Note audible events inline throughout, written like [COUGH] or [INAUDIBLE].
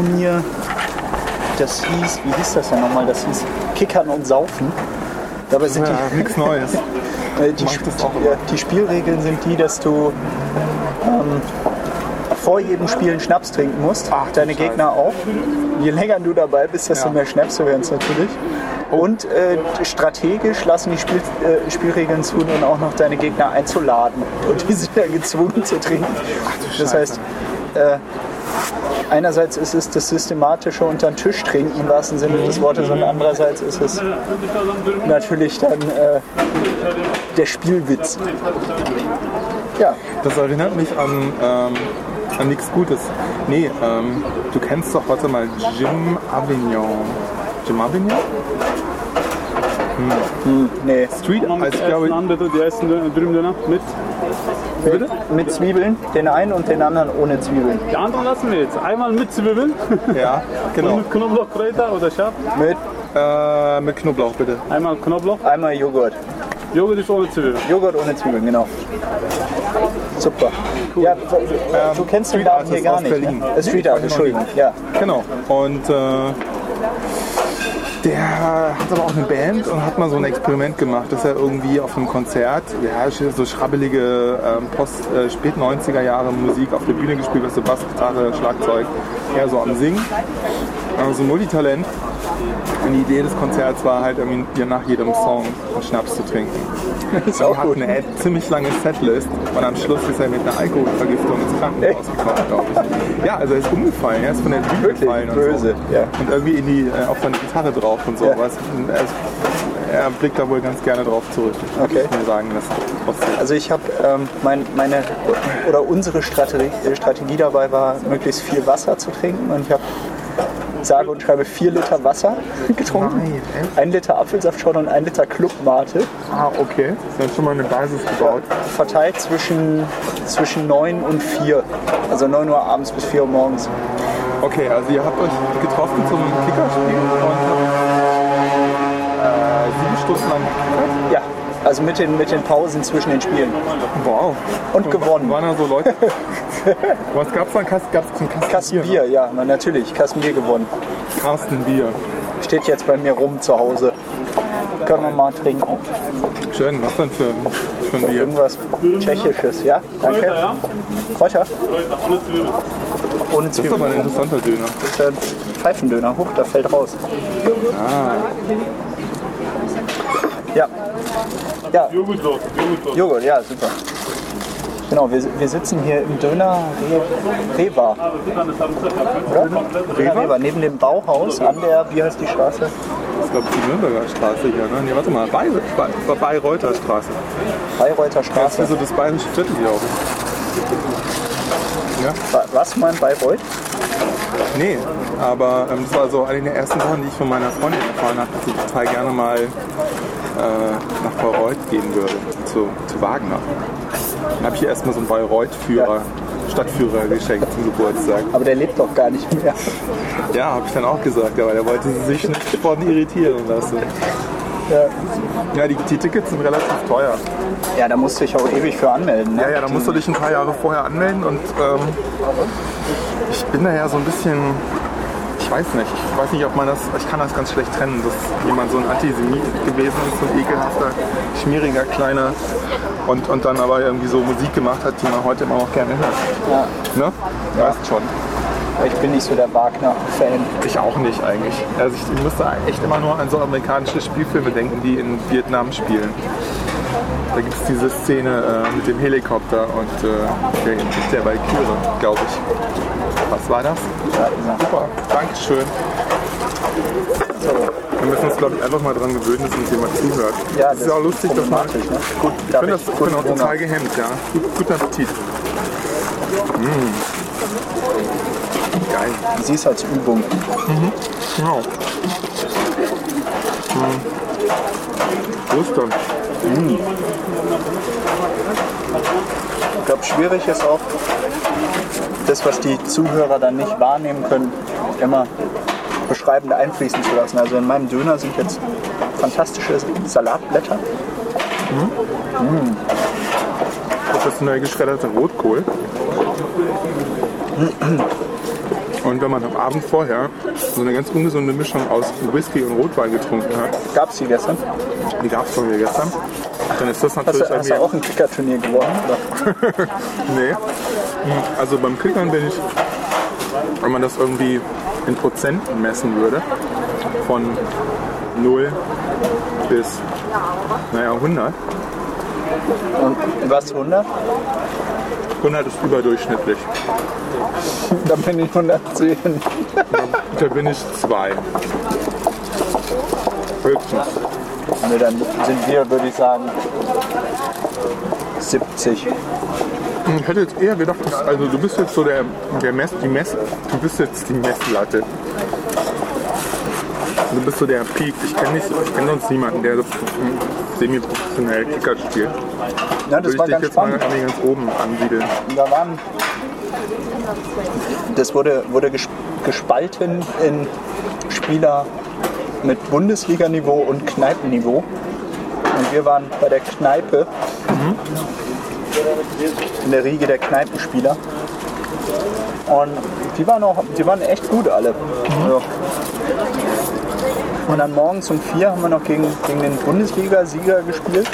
Turnier, das hieß, wie hieß das denn nochmal? Das hieß Kickern und Saufen. Dabei sind Ja, die, nichts Neues. [LAUGHS] äh, die, Sp- die Spielregeln sind die, dass du ähm, vor jedem Spiel einen Schnaps trinken musst. Ach, Deine. Gegner auch. Je länger du dabei bist, desto Ja. mehr Schnäpse werden es natürlich. Und äh, strategisch lassen die Spiel, äh, Spielregeln zu, dann auch noch deine Gegner einzuladen. Und die sind dann gezwungen zu trinken. das heißt, äh, einerseits ist es das systematische unter den Tisch trinken im wahrsten Sinne des Wortes und andererseits ist es natürlich dann äh, der Spielwitz. Ja, Das erinnert mich an, ähm, an nichts Gutes. Nee, ähm, du kennst doch, warte mal, Jim Avignon. Jim Avignon? nee. Street, also mit ich der glaube, ersten Dürümdöner mit. Mit, mit Zwiebeln, den einen und den anderen ohne Zwiebeln. Die anderen lassen wir jetzt. Einmal mit Zwiebeln ja, [LAUGHS] und genau. mit Knoblauchkräuter oder scharf. Mit Äh, mit Knoblauch bitte. Einmal Knoblauch. einmal Joghurt. Joghurt ist ohne Zwiebeln. Joghurt ohne Zwiebeln, genau. Super. Ja, du, du kennst den Street Laden hier gar nicht. Berlin. Ne? Street Art, Entschuldigung. Ja. Genau. Und äh, der hat aber auch eine Band und hat mal so ein Experiment gemacht, dass er irgendwie auf einem Konzert, ja, so schrabbelige ähm, Post, äh, spät 90er Jahre Musik auf der Bühne gespielt, was so Bass, Gitarre, Schlagzeug, eher so am Singen. Also Multitalent. Und die Idee des Konzerts war halt irgendwie hier nach jedem Song einen Schnaps zu trinken. Ist Die auch hatten gut. eine ziemlich lange Setlist und am Schluss ist er mit einer Alkoholvergiftung ins Krankenhaus gekommen, glaube ich. Ja, also er ist umgefallen, er ist von der Bühne Wirklich gefallen und böse, so. ja. Und irgendwie in die, äh, auf seine Gitarre drauf und so. Ja. Was, er, er blickt da wohl ganz gerne drauf zurück. Okay. Ich mir sagen, das trotzdem. Also ich habe ähm, mein, meine oder unsere Strategie, Strategie dabei war, möglichst viel Wasser zu trinken und ich habe sage und schreibe vier Liter Wasser getrunken, Nein, echt? ein Liter Apfelsaftschorle und ein Liter Clubmate, Ah, okay. Das ist schon mal eine Basis gebaut. verteilt zwischen, zwischen 9 und 4. Also 9 Uhr abends bis 4 Uhr morgens. Okay, also ihr habt euch getroffen zum Kickerspiel und habt äh, sieben Stunden lang gekickert. Ja, also mit den, mit den Pausen zwischen den Spielen. Wow. Und gewonnen. Waren da so Leute? [LAUGHS] Was gab's dann? Gab es einen Kasten, Kasten Bier, ja, na, natürlich, Kasten Bier gewonnen. Kasten Bier. Steht jetzt bei mir rum zu Hause. Können wir mal trinken. Schön, was denn für, für ein Bier? Irgendwas Tschechisches, ja? Danke. Kräuter? Ohne Zwiebeln. Das ist aber ein interessanter Döner. Das ist ein Pfeifendöner. Huch, da fällt raus. Ja. Ja, Joghurtlos. Joghurtlos. Joghurt, ja, super. Genau, wir, wir sitzen hier im Döner Re Reva, oder? Döner Reva, neben dem Bauhaus an der, wie heißt die Straße? Ich glaube, die Nürnberger Straße hier, ne? Nee, warte mal, Bay, Bay, Bayreuther Straße. Bayreuther Das Straße. ist so das bayerische Viertel, glaube ich. Ja? Wa- Was mein Bayreuth? Nee, aber ähm, das war so eine der ersten Sachen, die ich von meiner Freundin erfahren habe, dass sie total gerne mal äh, nach Bayreuth gehen würde, zu, zu Wagner. Dann habe ich erstmal so einen Bayreuth-Führer, Stadtführer geschenkt zum Geburtstag. Aber der lebt doch gar nicht mehr. Ja, habe ich dann auch gesagt, aber der wollte sich nicht von irritieren lassen. Ja, Ja, die, die Tickets sind relativ teuer. ja da musst du dich auch ewig für anmelden. Ne? Ja, ja, da musst du dich ein paar Jahre vorher anmelden und ähm, ich bin da ja so ein bisschen, ich weiß nicht, ich weiß nicht, ob man das, ich kann das ganz schlecht trennen, dass jemand so ein Antisemit gewesen ist, so ein ekelhafter, schmieriger, kleiner und, und dann aber irgendwie so Musik gemacht hat, die man heute immer noch gerne hört. Ja. Ne? Weißt schon. Ich bin nicht so der Wagner-Fan. Ich auch nicht eigentlich. Also ich, ich musste echt immer nur an so amerikanische Spielfilme denken, die in Vietnam spielen. Da gibt es diese Szene äh, mit dem Helikopter und äh, der, der Valkyrie, glaube ich. Was war das? Super, Dankeschön. Wir müssen uns, glaube ich, einfach mal dran gewöhnen, dass uns jemand zuhört. Ja, das ist ja auch lustig, dass man. Ne? Gut, ich bin, das, ich bin auch total gehemmt, ja. Gut, guten Appetit. Mmh. Geil. Sie ist als Übung. Genau. Hm. Wo ist denn? Ich glaube, schwierig ist auch, das, was die Zuhörer dann nicht wahrnehmen können, immer beschreibend einfließen zu lassen. Also in meinem Döner sind jetzt fantastische Salatblätter. Professionell geschredderter Rotkohl. Und Und wenn man am Abend vorher so eine ganz ungesunde Mischung aus Whisky und Rotwein getrunken hat, Gab's die gestern? die gab es von mir gestern, dann ist das Hast natürlich du, hast du auch ein Kickerturnier gewonnen? [LAUGHS] Nee. Also beim Kickern bin ich, wenn man das irgendwie in Prozenten messen würde, von 0 bis, naja, 100. Und was 100? 100 ist überdurchschnittlich. Dann bin ich 110. Da bin ich 2. Höchstens. Ne, dann sind wir, würde ich sagen, 70. Ich hätte jetzt eher gedacht, dass, also du bist jetzt so der, der Mess, die Mess, du bist jetzt die Messlatte. Du bist so der Peak. Ich kenne nicht, ich kenne sonst niemanden, der so semi-professionell Kicker spielt. Ja, das Würde war ich dich ganz jetzt mal spannend. irgendwie ganz oben ansiedeln. Da waren, das wurde, wurde ges- gespalten in Spieler mit Bundesliganiveau und Kneipenniveau. Und wir waren bei der Kneipe, in der Riege der Kneipenspieler. Und die waren auch, die waren echt gut alle. Also. Und dann morgens um vier haben wir noch gegen, gegen den Bundesliga-Sieger gespielt.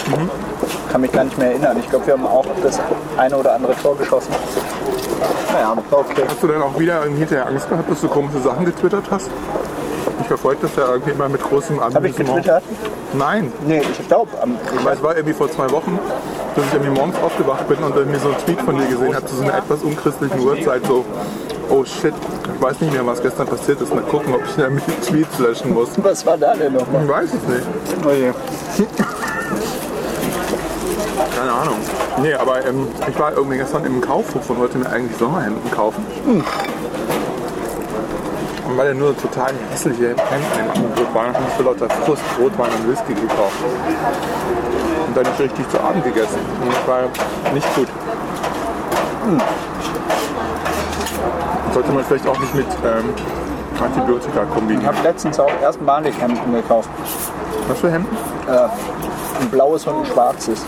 Kann mich gar nicht mehr erinnern. Ich glaube, wir haben auch das eine oder andere Tor geschossen. Naja, okay. Hast du dann auch wieder hinterher Angst gehabt, dass du komische Sachen getwittert hast? Ich verfolge das ja irgendwie immer mit großem Habe ich getwittert? Nein, Nee, ich glaube, weil es war irgendwie vor zwei Wochen, dass ich irgendwie morgens aufgewacht bin und irgendwie so einen Tweet von dir gesehen habe zu so einer etwas unchristlichen Uhrzeit, so, oh shit, ich weiß nicht mehr, was gestern passiert ist. Mal gucken, ob ich die Tweets löschen muss. was war da denn nochmal? Ich weiß es nicht. Oh je. [LAUGHS] Keine Ahnung. Nee, aber ähm, ich war irgendwie gestern im Kaufhof und wollte mir eigentlich Sommerhemden kaufen. Und weil er nur total hässliche Hemden im Angebot waren, habe ich für lauter Frust Rotwein und Whisky gekauft. Und dann nicht richtig zu Abend gegessen. Und das war nicht gut. Sollte man vielleicht auch nicht mit ähm, Antibiotika Ich kombinieren. habe letztens auch erstmalig Hemden gekauft. Was für Hemden? Ein blaues und ein schwarzes.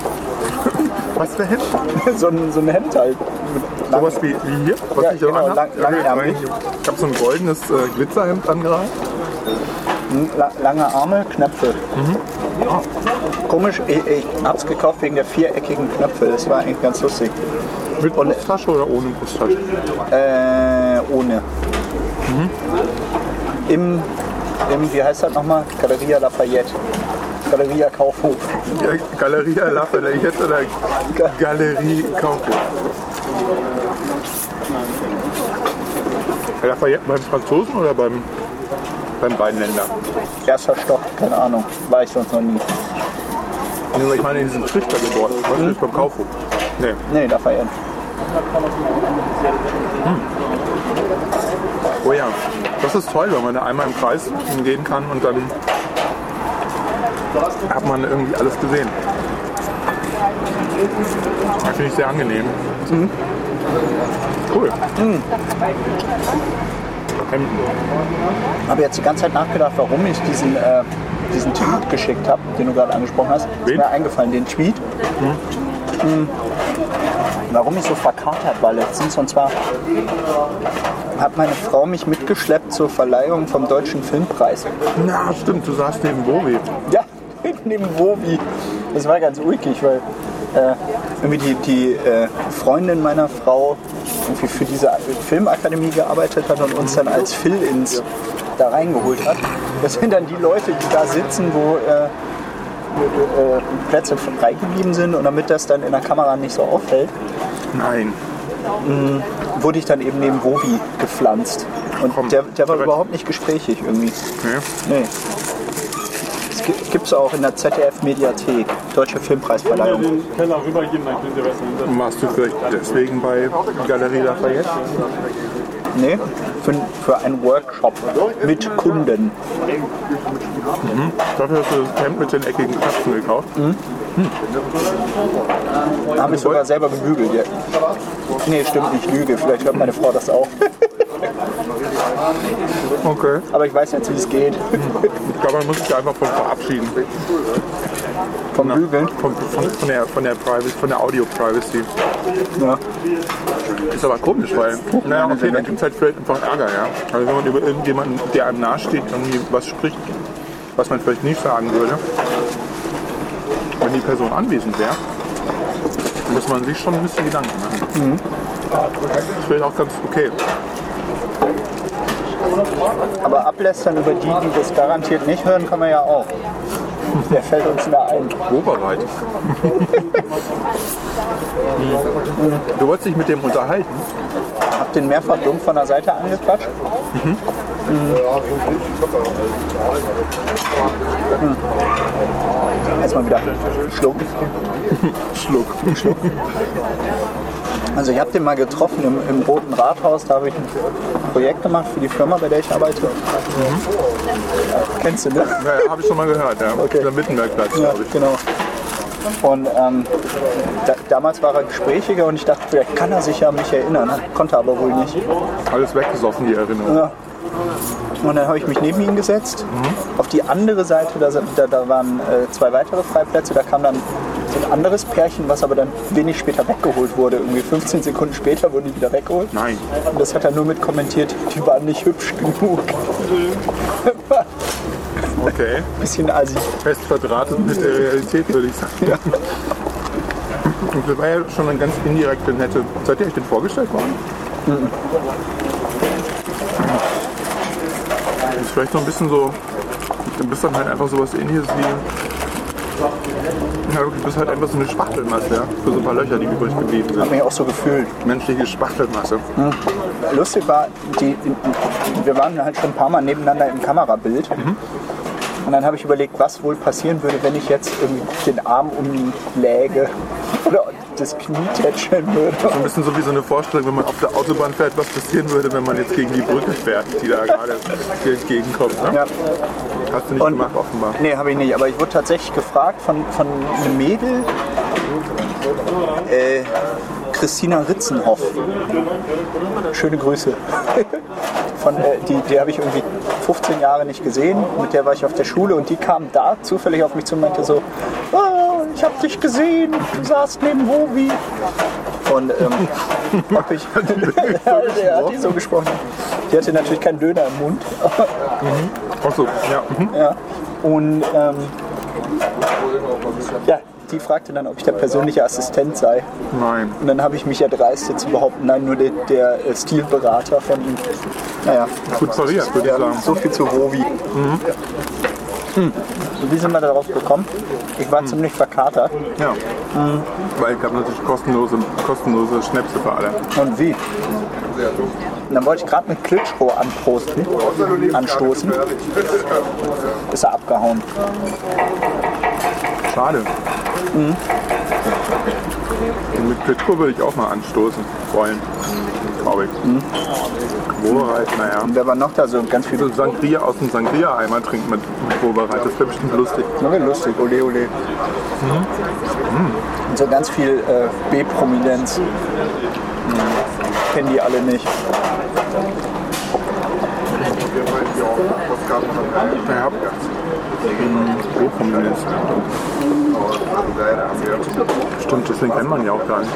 Was für Hemden? [LAUGHS] so, ein, so ein Hemd halt. Lang- Sowas wie, wie hier, was Ja, ich genau, anhab. lang- langärmelig. Ich habe so ein goldenes äh, Glitzerhemd angereicht. La lange Arme, Knöpfe. Komisch, ich, ich hab's gekauft wegen der viereckigen Knöpfe. Das war eigentlich ganz lustig. Mit Brusttasche oder ohne Brusttasche? Äh, ohne. Im, Im, wie heißt das nochmal? Galeria Lafayette. Galeria Kaufhof. Ja, Galeria Lafayette oder Galerie Kaufhof? Lafayette beim Franzosen oder beim, beim Rheinländer? Erster Stock, keine Ahnung. War ich sonst noch nie. Nee, ich meine in diesem Trichtergebäude. Was ist beim Kaufhof? Nee. Nee, Lafayette. Oh ja. Das ist toll, wenn man da einmal im Kreis gehen kann und dann hat man irgendwie alles gesehen. Das finde ich sehr angenehm. Cool. Hemden. habe jetzt die ganze Zeit nachgedacht, warum ich diesen, äh, diesen Tweet geschickt habe, den du gerade angesprochen hast. Ist Wen? mir eingefallen, den Tweet. Hm. Warum ich so verkatert war letztens. Und zwar hat meine Frau mich mitgeschleppt zur Verleihung vom Deutschen Filmpreis. Na, stimmt, du saßt neben Bovi. Ja, [LAUGHS] neben Wovi. Das war ganz ulkig, weil äh, irgendwie die, die äh, Freundin meiner Frau irgendwie für diese Filmakademie gearbeitet hat und uns dann als Fill-Ins da reingeholt hat. Das sind dann die Leute, die da sitzen, wo äh, äh, Plätze frei geblieben sind und damit das dann in der Kamera nicht so auffällt, Nein. wurde ich dann eben neben Wovi gepflanzt. Und Komm, der, der war überhaupt nicht gesprächig irgendwie. Nee. Nee. Es gibt es auch in der ZDF-Mediathek, Deutsche Filmpreisverleihung. den Keller rübergehen, dann hinter. Warst du vielleicht deswegen bei Galerie Lafayette? Nee, für, für einen Workshop mit Kunden. Dafür hast du das Hemd mit den eckigen Knöpfen gekauft. Da habe ich sogar selber gebügelt. Ja. Nee, stimmt nicht, Lüge. Vielleicht hört meine Frau das auch. Okay. Aber ich weiß jetzt, wie es geht. Ich glaube, man muss sich da einfach von verabschieden. vom Bügeln. Von, von, von, der, von, der Privacy, von der Audio-Privacy. Ja. Ist aber komisch, weil, naja, okay, dann gibt es halt vielleicht einfach Ärger, ja. Also wenn man über irgendjemanden, der einem nahesteht, irgendwie was spricht, was man vielleicht nicht sagen würde, wenn die Person anwesend wäre, muss man sich schon ein bisschen Gedanken machen. Das ist vielleicht auch ganz okay. Aber ablästern über die, die das garantiert nicht hören, kann man ja auch. Der fällt uns da ein. Oberweit. du wolltest dich mit dem unterhalten. Hab den mehrfach dumm von der Seite angequatscht. Mhm. Erstmal wieder Schluck. [LAUGHS] Schluck. Schluck. Also ich habe den mal getroffen im, im Roten Rathaus, da habe ich ein Projekt gemacht für die Firma, bei der ich arbeite. Kennst du, ne? Ja, habe ich schon mal gehört, ja. Okay. Der Wittenbergplatz, Ja, glaube ich. genau. Und ähm, da, damals war er gesprächiger und ich dachte, vielleicht kann er sich ja an mich erinnern, konnte aber wohl nicht. Alles weggesoffen, die Erinnerung. Ja. Und dann habe ich mich neben ihn gesetzt. Auf die andere Seite, da, da, da waren äh, zwei weitere Freiplätze, da kam dann so ein anderes Pärchen, was aber dann wenig später weggeholt wurde. Irgendwie 15 Sekunden später wurden die wieder weggeholt. Nein. Und das hat er nur mit kommentiert, die waren nicht hübsch genug. Okay. Bisschen assi. Fest verdrahtet mit der Realität, würde ich sagen. Und das war ja schon eine ganz indirekte, nette. Seid ihr euch denn vorgestellt worden? Das ist vielleicht so ein bisschen so. Du bist dann halt einfach sowas ähnliches wie. Ja, du bist halt einfach so eine Spachtelmasse, ja? Für so ein paar Löcher, die übrig geblieben Hab sind. mich auch so gefühlt. Menschliche Spachtelmasse. Lustig war, die, wir waren halt schon ein paar Mal nebeneinander im Kamerabild. Und dann habe ich überlegt, was wohl passieren würde, wenn ich jetzt irgendwie den Arm um ihn läge oder das Knie tätscheln würde. So ein bisschen so wie so eine Vorstellung, wenn man auf der Autobahn fährt, was passieren würde, wenn man jetzt gegen die Brücke fährt, die da gerade entgegenkommt. Ne? Ja. Hast du nicht Und- gemacht, offenbar. Nee, habe ich nicht. Aber ich wurde tatsächlich gefragt von, von einem Mädel, äh, Christina Ritzenhoff. Schöne Grüße. [LAUGHS] Von, äh, die die habe ich irgendwie 15 Jahre nicht gesehen. Mit der war ich auf der Schule und die kam da zufällig auf mich zu und meinte so, "Ah, ich habe dich gesehen, du saßt neben Hovi. Und ähm, [LAUGHS] hab ich, der hat die so gesprochen. Die hatte natürlich keinen Döner im Mund. Achso, ja. Mhm. Ja. Und ähm, ja, die fragte dann, ob ich der persönliche Assistent sei. Nein. Und dann habe ich mich erdreistet zu behaupten, nein, nur der, der äh, Stilberater von ihm. Naja, Gut pariert, würde ich sagen. so viel zu Rovi. Hm. Wie sind wir darauf gekommen? Ich war ziemlich verkatert. Ja. Weil ich habe natürlich kostenlose, kostenlose Schnäpse für alle. Und wie? Und dann wollte ich gerade mit Klitschko anprosten, anstoßen. Ist er abgehauen. Schade. Und mit Klitschko würde ich auch mal anstoßen wollen. Glaube ich. Wobereit, naja. Und wer war noch da? So ganz viel. So Sangria aus dem Sangria-Eimer trinken mit, Wobereit, das wäre bestimmt lustig. Wie lustig, ole ole. Und so ganz viel äh, B-Prominenz. Hm. Kennen die alle nicht. Ja, Pro-Prominenz. Stimmt, deswegen kennt man ja auch gar nicht.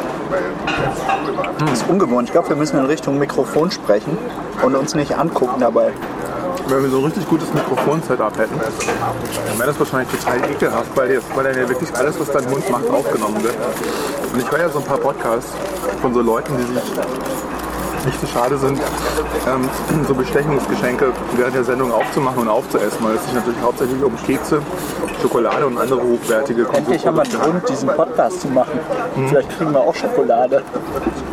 Das ist ungewohnt. Ich glaube, wir müssen in Richtung Mikrofon sprechen und uns nicht angucken dabei. Wenn wir so ein richtig gutes Mikrofon-Setup hätten, dann wäre das wahrscheinlich total ekelhaft, weil, jetzt, weil dann ja wirklich alles, was dein Mund macht, aufgenommen wird. Und ich höre ja so ein paar Podcasts von so Leuten, die sich nicht so schade sind, ähm, [CLEARS THROAT] so Bestechungsgeschenke während der Sendung aufzumachen und aufzuessen, weil es sich natürlich hauptsächlich um Kekse, Schokolade und andere hochwertige Endlich haben wir einen Grund, diesen Podcast zu machen. Vielleicht kriegen wir auch Schokolade.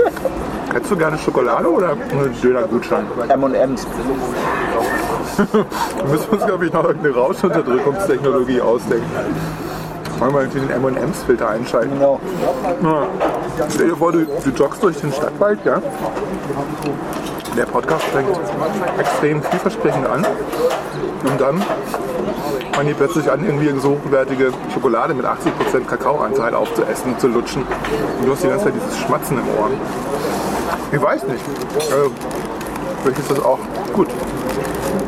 [LAUGHS] Hättest du gerne Schokolade oder einen Döner-Gutschein? M&M's. [LAUGHS] Wir müssen uns, glaube ich, noch irgendeine Rauschunterdrückungstechnologie ausdenken. Wollen wir den M&M's-Filter einschalten? Genau. Ja. Stell dir vor, du, du joggst durch den Stadtwald, ja? Der Podcast fängt extrem vielversprechend an. Und dann fangen die plötzlich an, irgendwie so hochwertige Schokolade mit 80% Kakaoanteil aufzuessen, zu lutschen. Und du hast die ganze Zeit dieses Schmatzen im Ohr. Ich weiß nicht. Also, vielleicht ist das auch gut.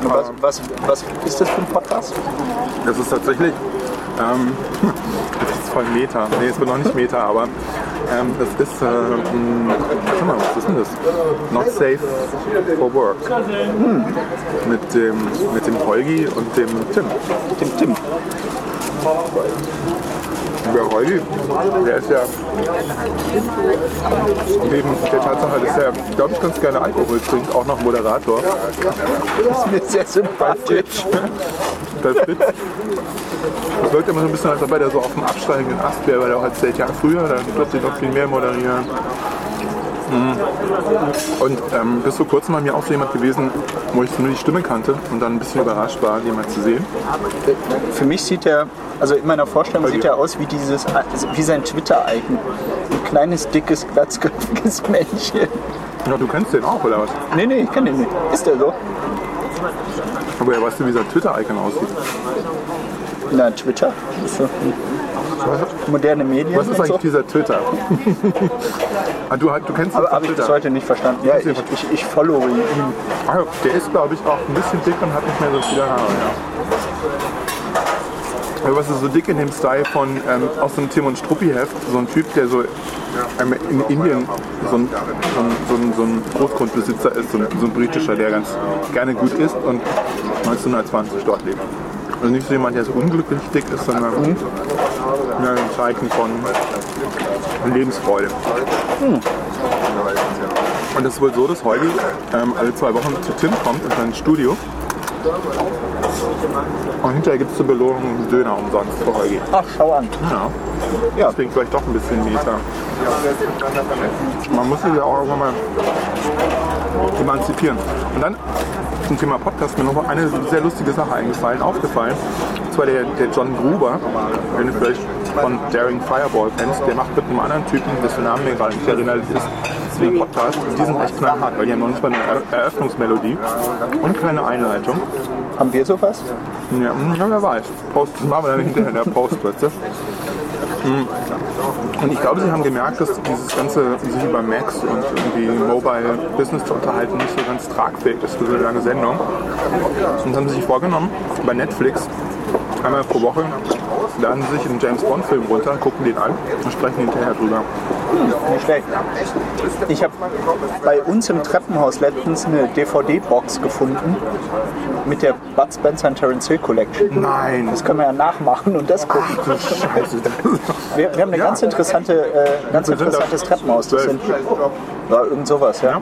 Was, was, was ist das für ein Podcast? Das ist tatsächlich Ähm, [LAUGHS] das ist voll Meta. Nee, es wird noch nicht Meta, aber ähm, das ist, äh, mh, warte mal, was ist denn das? Not safe for work. Mit, dem, mit dem Holgi und dem Tim. Tim Tim. Der Holgi, der ist ja neben der Tatsache, dass er, glaube ich, ganz gerne Alkohol trinkt, auch noch Moderator. [LAUGHS] Das ist mir sehr sympathisch. [LAUGHS] Der Fritz. Es wirkt immer so ein bisschen, als ob er so auf dem absteigenden Ast wäre, weil er auch erzählt, ja früher, dann plötzlich noch viel mehr moderieren. Mhm. Und ähm, bis vor kurzem bei mir auch so jemand gewesen, wo ich nur die Stimme kannte und dann ein bisschen überrascht war, jemand zu sehen. Für mich sieht er, also in meiner Vorstellung sieht er aus wie dieses, wie sein Twitter-Icon. Ein kleines, dickes, glatzköpfiges [LAUGHS] Männchen. Ja, du kennst den auch, oder was? Nee, nee, ich kenne den nicht. Ist der so? Aber ja, weißt du, wie sein Twitter-Icon aussieht? Na, Twitter. So. Moderne Medien. Was ist eigentlich so. dieser Twitter? [LAUGHS] ah, du, du kennst Aber das habe ich bis heute nicht verstanden. Ja, ich, ich, ich follow ihn. Ah, der ist, glaube ich, auch ein bisschen dick und hat nicht mehr so viele Haare. Ja. Was ist so dick in dem Style von ähm, aus dem Tim und Struppi-Heft? So ein Typ, der so ähm, in Indien so ein, so, ein, so, ein, Großgrundbesitzer ist, so ein, so ein britischer, der ganz gerne gut isst und 1920 dort lebt. Also nicht so jemand, der so unglücklich dick ist, sondern ja, ein Zeichen von Lebensfreude. Und es ist wohl so, dass Holgi ähm, alle zwei Wochen zu Tim kommt in sein Studio. Und hinterher gibt es zur Belohnung einen Döner umsonst für. Ach, schau an. Ja. ja. Deswegen vielleicht doch ein bisschen Mieter. Man muss sich ja auch irgendwann mal emanzipieren. Und dann zum Thema Podcast mir noch eine sehr lustige Sache eingefallen, aufgefallen. Und zwar der, der John Gruber, den du vielleicht von Daring Fireball kennst, der macht mit einem anderen Typen, dessen Namen mir gerade nicht erinnert ist, den Podcast. Und die sind echt knallhart, weil die haben noch nicht mal eine Er- Eröffnungsmelodie und keine Einleitung. Haben wir sowas? Ja, hm, ja wer weiß. Post, das machen wir dann hinterher in der Postplätze. Und ich glaube, sie haben gemerkt, dass dieses ganze, sich über Macs und irgendwie Mobile Business zu unterhalten, nicht so ganz tragfähig ist für so eine lange Sendung. Und haben sie sich vorgenommen, bei Netflix einmal pro Woche laden sie sich einen James Bond Film runter, gucken den an und sprechen hinterher drüber. Nicht schlecht. Ich habe bei uns im Treppenhaus letztens eine DVD-Box gefunden mit der Bud Spencer and Terence Hill Collection. Nein, Das können wir ja nachmachen und das gucken. Scheiße. Wir, wir haben eine Ja. ganz interessante, äh, ganz interessantes Treppenhaus. Das sind, ja, irgend sowas, ja.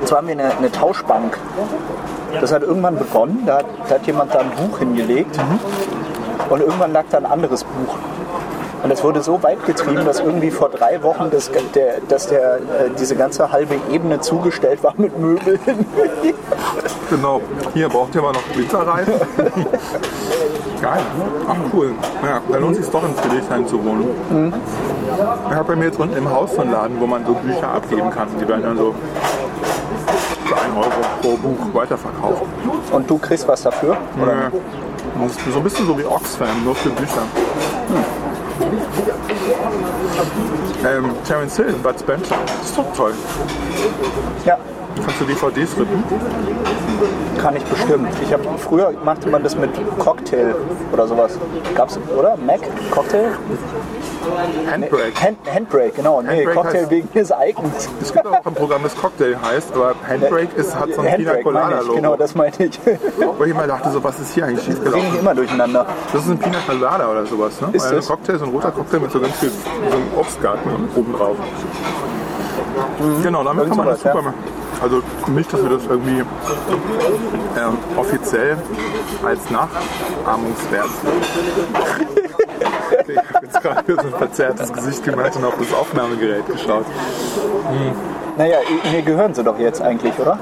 Und zwar haben wir eine, eine Tauschbank. Das hat irgendwann begonnen, da hat, da hat jemand da ein Buch hingelegt und irgendwann lag da ein anderes Buch. Und es wurde so weit getrieben, dass irgendwie vor drei Wochen das, der, dass der, äh, diese ganze halbe Ebene zugestellt war mit Möbeln. Genau. Hier braucht ihr aber noch Winterreifen. [LAUGHS] Geil. Ach cool. Ja, da lohnt es sich doch in Friedrichshain zu wohnen. Ich habe bei mir jetzt unten im Haus so einen Laden, wo man so Bücher abgeben kann. Die werden dann so für 1 Euro pro Buch weiterverkauft. Und du kriegst was dafür? Oder? Das so ein bisschen so wie Oxfam, nur für Bücher. Ähm, Terence Hill, Bud Spencer. Das ist doch toll. Ja, Kannst du DVDs rippen? kann ich bestimmt. Ich hab, früher machte man das mit Cocktail oder sowas. Gab's, oder? Mac? Cocktail? Handbrake. Hand, Handbrake, genau. Nee, Handbrake Cocktail wegen des Icons. Es gibt auch ein Programm, das Cocktail heißt, aber Handbrake ist, hat so ein Pina Handbrake Colada ich, genau, Logo. das meinte ich. Wo ich mal dachte, so, was ist hier eigentlich schiefgelaufen? ich immer durcheinander. Das ist ein Pina Colada oder sowas, ne? Ist Weil das? Cocktail, so ein roter Cocktail mit so ganz viel so einem Obstgarten oben drauf. Genau, damit Irgend kann man das super machen. Also nicht, dass wir das irgendwie ähm, offiziell als Nachahmungswert [LAUGHS] Ich habe jetzt gerade so ein verzerrtes Gesicht gemacht und auf das Aufnahmegerät geschaut. Naja, mir gehören sie doch jetzt eigentlich, oder?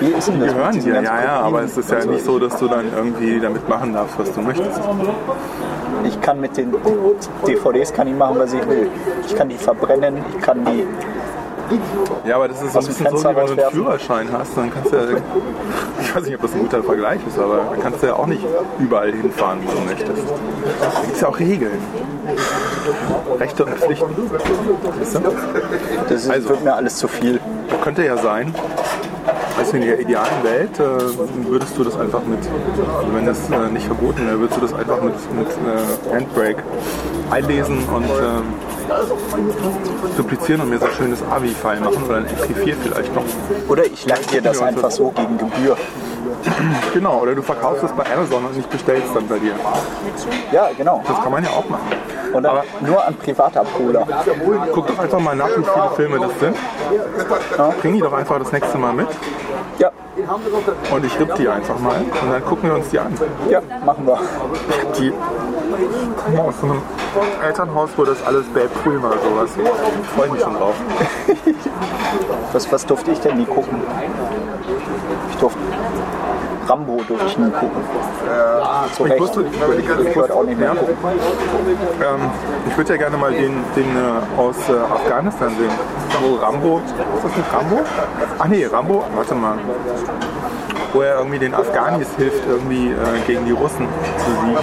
Wie ist denn das? Gehören dir, ja, ja, aber es ist ja und so? nicht so, dass du dann irgendwie damit machen darfst, was du möchtest. Ich kann mit den DVDs kann ich machen, was ich will. Ich kann die verbrennen, ich kann die. Ja, aber das ist so ein bisschen so, wie wenn du einen. Führerschein hast, dann kannst du ja, [LAUGHS] ich weiß nicht, ob das ein guter Vergleich ist, aber dann kannst du ja auch nicht überall hinfahren, wo du möchtest. Da gibt es ja auch Regeln. Rechte und Pflichten. Weißt du? Das ist, Also. wird mir alles zu viel. Könnte ja sein, du in der idealen Welt, äh, würdest du das einfach mit, also wenn das äh, nicht verboten wäre, würdest du das einfach mit, mit äh, Handbrake einlesen und äh, duplizieren und mir so ein schönes AVI-File machen oder ein MP4 vielleicht noch. Oder ich leih dir das einfach so gegen Gebühr. [CLEARS THROAT] Genau, oder du verkaufst es bei Amazon und ich bestell's dann bei dir. Ja, genau. Das kann man ja auch machen. Und Aber- nur an Privatabholer. Guck doch einfach mal nach, wie viele Filme das sind. Bring die doch einfach das nächste Mal mit Ja, und ich ripp die einfach mal und dann gucken wir uns die an. ja, machen wir. Die kommen aus so einem Elternhaus, wo das alles Babe Früh war, sowas. Freue ich mich schon drauf. Was, was durfte ich denn nie gucken? Ich durfte. Rambo durfte ich nie gucken. Zu Ich Recht. Würde ich, würde ich heute auch nicht mehr gucken. Ähm, ich würde ja gerne mal den, den äh, aus äh, Afghanistan sehen. Wo Rambo, ist das nicht Rambo? Ach nee, Rambo, warte mal. Wo er irgendwie den Afghanis hilft, irgendwie äh, gegen die Russen zu siegen.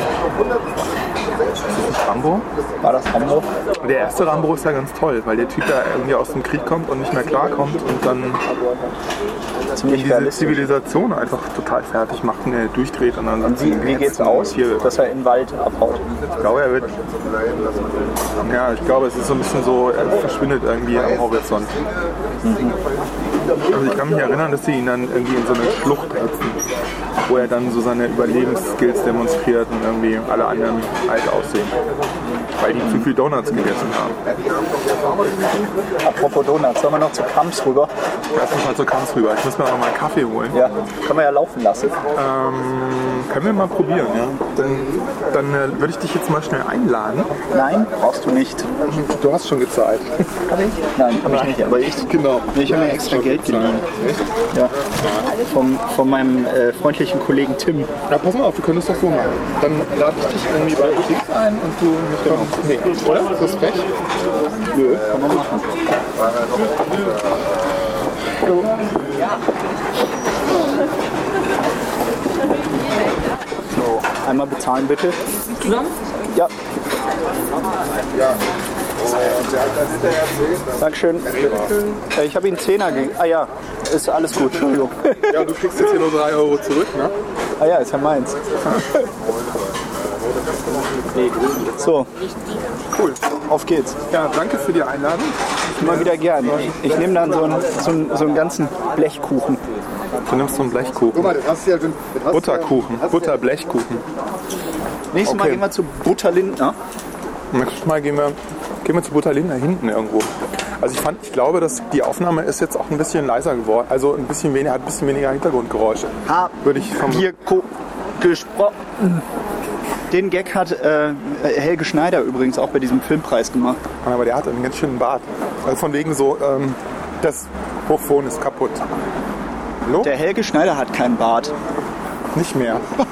Ist das nicht Rambo? War das Rambo? Der erste Rambo ist ja ganz toll, weil der Typ da irgendwie aus dem Krieg kommt und nicht mehr klarkommt und dann Ziemlich diese. Zivilisation einfach total fertig macht und er durchdreht und dann sagt Wie, wie geht's aus, Hier, dass er in den Wald abhaut? ich glaube, er wird. Ja, ich glaube, es ist so ein bisschen so, er verschwindet irgendwie am Horizont. Also ich kann mich erinnern, dass sie ihn dann irgendwie in so eine Schlucht setzen, wo er dann so seine Überlebensskills demonstriert und irgendwie alle anderen alt aussehen. Weil die zu viel Donuts gegessen haben. Apropos Donuts, sollen wir noch zu Kamps rüber? Lass uns mal zur Kamps rüber. Ich muss mir noch mal einen Kaffee holen. Ja, können wir ja laufen lassen. Ähm, können wir mal probieren, ja? Dann, dann äh, würde ich dich jetzt mal schnell einladen. Nein, brauchst du nicht. Du hast schon gezahlt. Nein, habe ich nicht, aber ich. Genau. Ich habe mir extra Geld geliehen. Ja. Vom, von meinem äh, freundlichen Kollegen Tim. Ja, pass mal auf, wir können es doch so machen. Dann lade ich dich irgendwie bei X ein und du mich dann. Nee, oder? Ist das frech? Nö, kann man machen. So, einmal bezahlen bitte. Zusammen? Ja. Dankeschön. Äh, Ich habe Ihnen einen Zehner gegeben. Ah ja, ist alles gut, Entschuldigung. Ja, du kriegst jetzt hier nur 3 Euro zurück, ne? Ah ja, ist ja meins. So, Cool. auf geht's. Ja, danke für die Einladung. Immer wieder gern. Ich, ich nehme dann so einen, so, einen, so einen ganzen Blechkuchen. Du nimmst so einen Blechkuchen. mal, das hast du ja schon. das hast du Butterkuchen. Butterblechkuchen. Nächstes Mal Okay. gehen wir zu Butter Lindner. Nächstes Mal gehen wir, gehen wir zu Butterlin da hinten irgendwo. Also ich fand, ich glaube, dass die Aufnahme ist jetzt auch ein bisschen leiser geworden. Also ein bisschen weniger, hat ein bisschen weniger Hintergrundgeräusche. Würde ich vom Hier gesprochen. Den Gag hat äh, Helge Schneider übrigens auch bei diesem Filmpreis gemacht. Aber der hat einen ganz schönen Bart. Also von wegen so, ähm, das Hochphone ist kaputt. Hallo? Der Helge Schneider hat keinen Bart. Nicht mehr. [LAUGHS]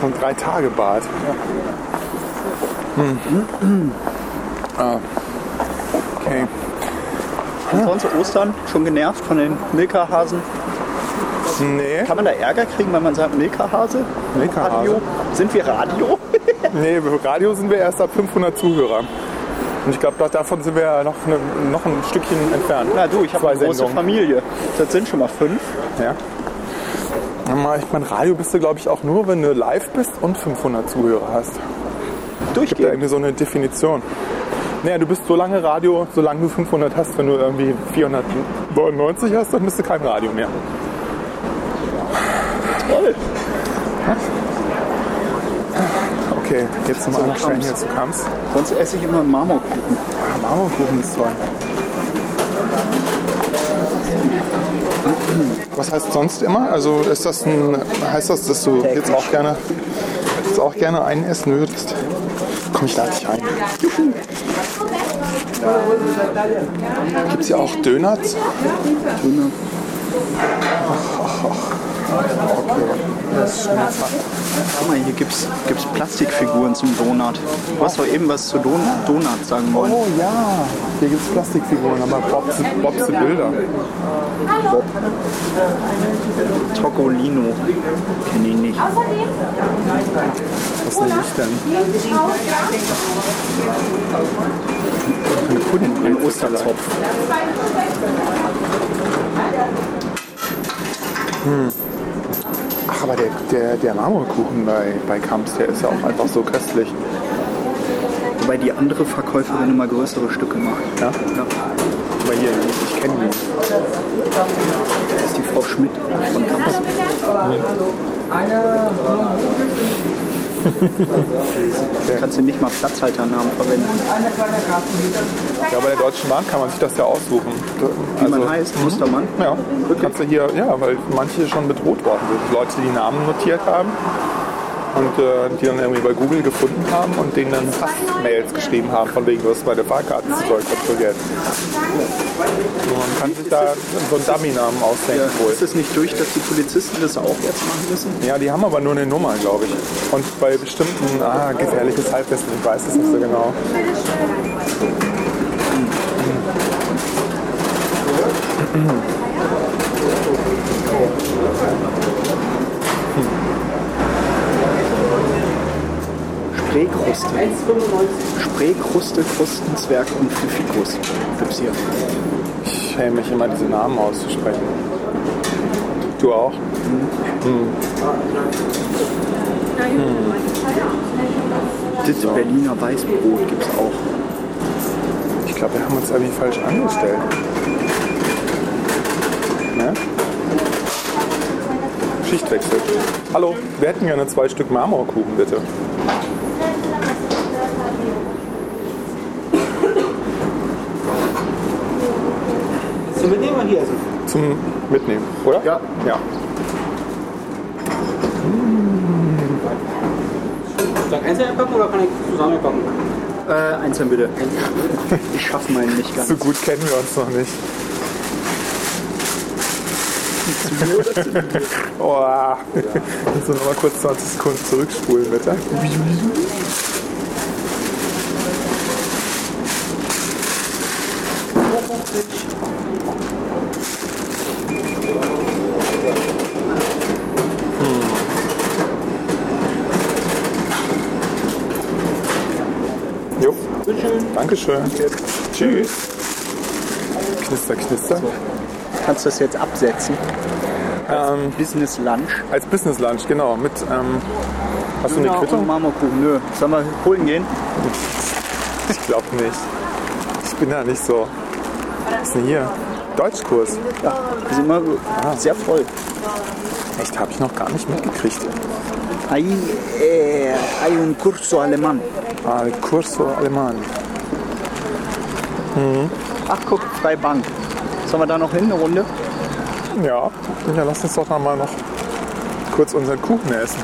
so ein Drei-Tage-Bart. Hm. Ah. Okay. Und sonst Ostern schon genervt von den Milka-Hasen. Nee, Kann man da Ärger kriegen, wenn man sagt Milka-Hase? Milka-Hase. Radio? Sind wir Radio? [LAUGHS] nee, für Radio sind wir erst ab 500 Zuhörer. Und ich glaube, davon sind wir ja noch, eine, noch ein Stückchen entfernt. Na du, ich habe eine große Sendungen. Familie. Das sind schon mal fünf. Ja. Ich meine, Radio bist du, glaube ich, auch nur, wenn du live bist und 500 Zuhörer hast. Gibt da Durchgehend. irgendwie so eine Definition. Naja, du bist so lange Radio, solange du 500 hast. Wenn du irgendwie 499 hast, dann bist du kein Radio mehr. Toll. Okay, jetzt mal noch schnell hier zu Kamps. Sonst esse ich immer einen Marmorkuchen. Ah, Marmorkuchen ist toll. Was heißt sonst immer? Also ist das ein, heißt das, dass du jetzt auch gerne, jetzt auch gerne einen essen würdest? Komm, ich lade dich ein. Gibt es hier auch Donuts? Guck mal, hier gibt's, gibt's Plastikfiguren zum Donut. Du hast doch eben was zu Don Donut sagen wollen. Oh ja, hier gibt es Plastikfiguren, aber Bobs, Bobs Bilder. Togolino. Kenn ich nicht. Was nehme ich denn? Eine Pudding. Ein Osterzopf. Ach, aber der, der, der Marmorkuchen bei, bei Kamps, der ist ja auch einfach so köstlich. Wobei die andere Verkäuferin immer größere Stücke macht. Ja? Ja. Aber hier, ich kenne die. Das ist die Frau Schmidt von Kamps. Kannst du nicht mal Platzhalternamen verwenden. Ja, bei der Deutschen Bahn kann man sich das ja aussuchen. Wie man heißt, Mustermann. Ja, kannst du hier, ja, weil manche schon bedroht worden sind. Leute, die Namen notiert haben und äh, die dann irgendwie bei Google gefunden haben und denen dann Hass-Mails geschrieben haben, von wegen, du hast meine Fahrkartenzeug kontrolliert. Und man kann sich da so einen Dummy-Namen ausdenken wohl. Ist es nicht durch, dass die Polizisten das auch jetzt machen müssen? Ja, die haben aber nur eine Nummer, glaube ich. Und bei bestimmten, ah, gefährliches Halbwissen, ich weiß es nicht so genau. Spreekruste. Spreekruste, Krustenzwerg und Pfiffikus gibt's hier. Ich schäme mich immer, diese Namen auszusprechen. Du auch? Das Berliner Weißbrot gibt's auch. Ich glaube, wir haben uns irgendwie falsch angestellt. Ne? Schichtwechsel. Hallo, wir hätten gerne zwei Stück Marmorkuchen, bitte. Zum Mitnehmen oder hier essen? Zum Mitnehmen, oder? Ja. Ja. Soll ich einzeln packen oder kann ich zusammen packen? Äh, einzeln bitte. [LAUGHS] Ich schaffe meinen nicht ganz. So gut kennen wir uns noch nicht. [LAUGHS] Oh, kannst du noch mal kurz 20 Sekunden zurückspulen, bitte? Jo. Dankeschön. Tschüss. Knister, knister. Kannst du das jetzt absetzen? Ähm, Business Lunch. als Business Lunch, genau. Mit, ähm, hast du eine Döner Quittung? Marmorkuchen. Nö. Sollen wir holen gehen? Ich glaube nicht. Ich bin da nicht so. Ist denn hier? Deutschkurs. Ja, wir sind immer sehr voll. Echt, habe ich noch gar nicht mitgekriegt. Hay, eh, hay un curso alemán. Ah, Curso Alemann. Ach, guck, freie Bank. Sollen wir da noch hin, eine Runde? Ja, ja, lass uns doch noch mal noch kurz unseren Kuchen essen.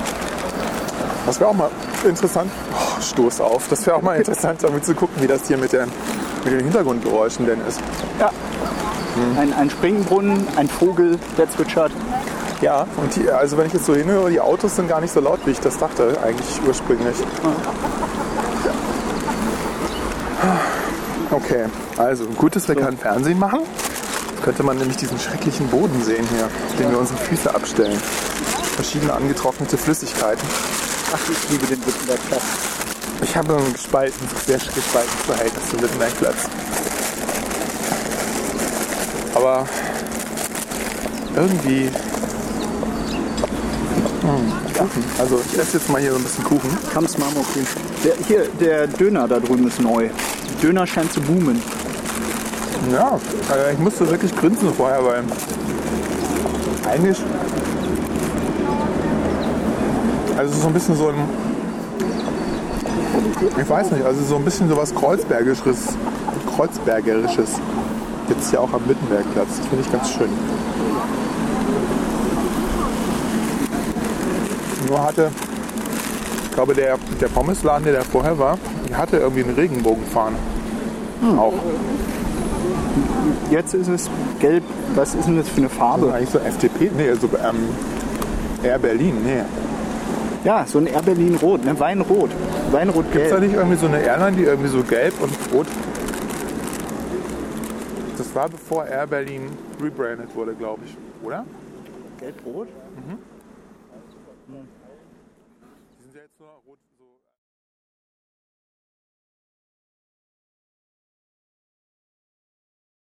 Das wäre auch mal interessant. Oh, Stoß auf. Das wäre auch mal [LAUGHS] interessant, damit zu gucken, wie das hier mit, der, mit den Hintergrundgeräuschen denn ist. Ja. Ein, ein Springbrunnen, ein Vogel, der zwitschert. Ja, und die, also wenn ich jetzt so hinhöre, die Autos sind gar nicht so laut, wie ich das dachte, eigentlich ursprünglich. Okay, also gut, dass wir kein Fernsehen machen. Jetzt könnte man nämlich diesen schrecklichen Boden sehen hier, auf dem wir unsere Füße abstellen. Verschiedene angetrocknete Flüssigkeiten. Ach, ich liebe den Wittenbergplatz. Ich habe ein gespalten, sehr gespaltenes Verhältnis zum Wittenbergplatz. Aber irgendwie. Hm, Kuchen. Also ich esse jetzt mal hier so ein bisschen Kuchen. Kamps Marmorkuchen. Der, hier, der Döner da drüben ist neu. Döner scheint zu boomen. Ja, äh, ich musste wirklich grinsen vorher, weil eigentlich. Also so ein bisschen so ein. Ich weiß nicht, also so ein bisschen sowas Kreuzbergisches, Kreuzbergerisches. Jetzt hier auch am Wittenbergplatz. Das finde ich ganz schön. Nur hatte, ich glaube, der, der Pommesladen, der da vorher war, hatte irgendwie einen Regenbogenfahne. Auch. Jetzt ist es gelb. Was ist denn das für eine Farbe? Eigentlich so FDP, nee, so ähm, Air Berlin, nee. Ja, so ein Air Berlin Rot, ne? Weinrot. Ist da Weinrot-gelb. nicht irgendwie so eine Airline, die irgendwie so gelb und rot? Das war bevor Air Berlin rebrandet wurde, glaube ich, oder? Gelb-rot? Die